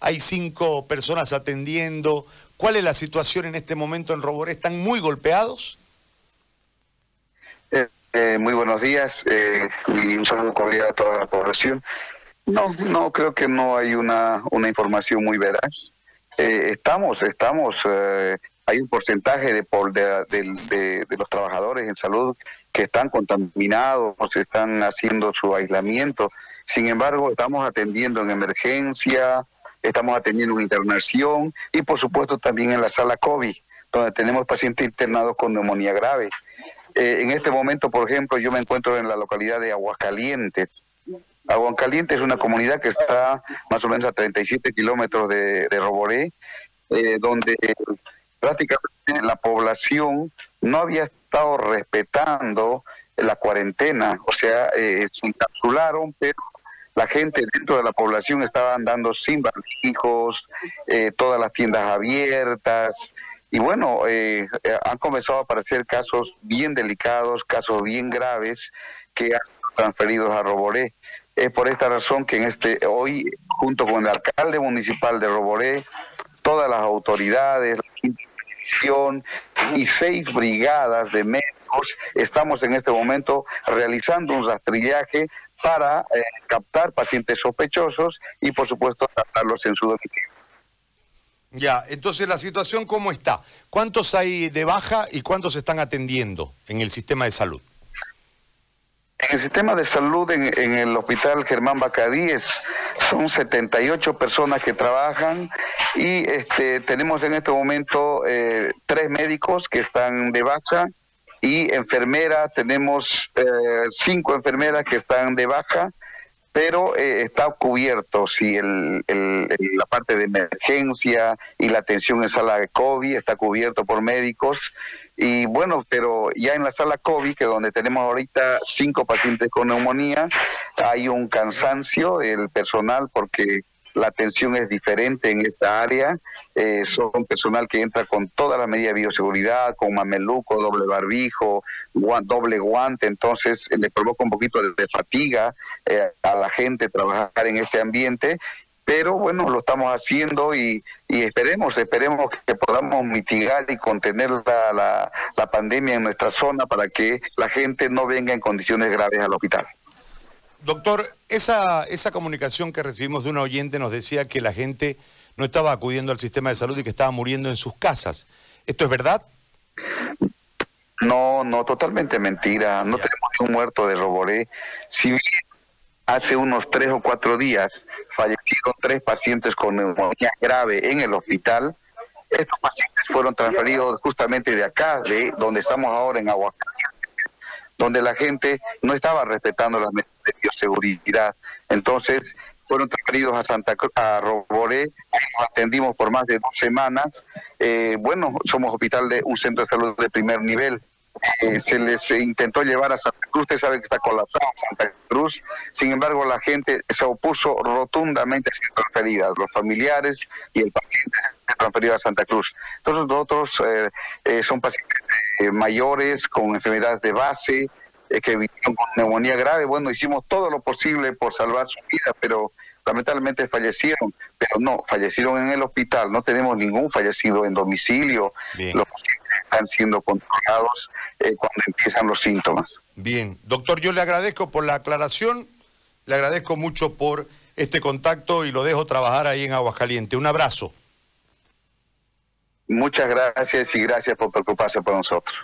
hay cinco personas atendiendo. ¿Cuál es la situación en este momento en Roboré? ¿Están muy golpeados? Eh, eh, muy buenos días eh, y un saludo cordial a toda la población. No, no, creo que no hay una, una información muy veraz. estamos, estamos, hay un porcentaje de, de, de, los trabajadores en salud que están contaminados, están haciendo su aislamiento. Sin embargo, estamos atendiendo en emergencia, estamos atendiendo en internación y por supuesto también en la sala COVID, donde tenemos pacientes internados con neumonía grave. Eh, en este momento, por ejemplo, yo me encuentro en la localidad de Aguascalientes. Aguascalientes es una comunidad que está más o menos a 37 kilómetros de, Roboré, eh, donde prácticamente la población no había estado respetando la cuarentena, o sea, eh, se encapsularon, pero la gente dentro de la población estaba andando sin barbijos, todas las tiendas abiertas, y bueno, eh, eh, han comenzado a aparecer casos bien delicados, casos bien graves que han transferidos a Roboré. Es por esta razón que en este hoy, junto con el alcalde municipal de Roboré, todas las autoridades, la institución y seis brigadas de médicos, estamos en este momento realizando un rastrillaje para eh, captar pacientes sospechosos y, por supuesto, tratarlos en su domicilio. Ya, entonces la situación cómo está. ¿Cuántos hay de baja y cuántos están atendiendo en el sistema de salud? En el sistema de salud en, el hospital Germán Bacadíes son 78 personas que trabajan y este, tenemos en este momento eh, tres médicos que están de baja y enfermeras, tenemos eh, cinco enfermeras que están de baja pero eh, está cubierto, si el, la parte de emergencia y la atención en sala de COVID está cubierto por médicos. Y bueno, pero ya en la sala COVID, que donde tenemos ahorita cinco pacientes con neumonía, hay un cansancio del personal porque la atención es diferente en esta área. Eh, son personal que entra con toda la medida de bioseguridad, con mameluco, doble barbijo, doble guante, entonces eh, le provoca un poquito de, fatiga eh, a la gente trabajar en este ambiente. Pero bueno, lo estamos haciendo y, esperemos, esperemos que podamos mitigar y contener la, la pandemia en nuestra zona para que la gente no venga en condiciones graves al hospital. Doctor, esa, esa comunicación que recibimos de un oyente nos decía que la gente no estaba acudiendo al sistema de salud y que estaba muriendo en sus casas. ¿Esto es verdad? No, no, totalmente mentira. No tenemos un muerto de Roboré. Si bien hace unos tres o cuatro días fallecieron tres pacientes con neumonía grave en el hospital, estos pacientes fueron transferidos justamente de acá, de donde estamos ahora en Aguascalientes, donde la gente no estaba respetando las medidas de bioseguridad. Entonces, fueron transferidos a Santa Cruz, a Roboré, nos atendimos por más de dos semanas. Eh, bueno, somos hospital de un centro de salud de primer nivel. Eh, se les intentó llevar a Santa Cruz, usted sabe que está colapsado Santa Cruz, sin embargo la gente se opuso rotundamente a ser transferidas, los familiares y el paciente transferido a Santa Cruz. Entonces nosotros eh, son pacientes mayores con enfermedades de base, que vivieron con neumonía grave. Bueno, hicimos todo lo posible por salvar su vida, pero lamentablemente fallecieron. Pero no, fallecieron en el hospital. No tenemos ningún fallecido en domicilio. Los pacientes están siendo controlados eh, cuando empiezan los síntomas. Bien, doctor, yo le agradezco por la aclaración, le agradezco mucho por este contacto y lo dejo trabajar ahí en Aguascalientes. Un abrazo. Muchas gracias y gracias por preocuparse por nosotros.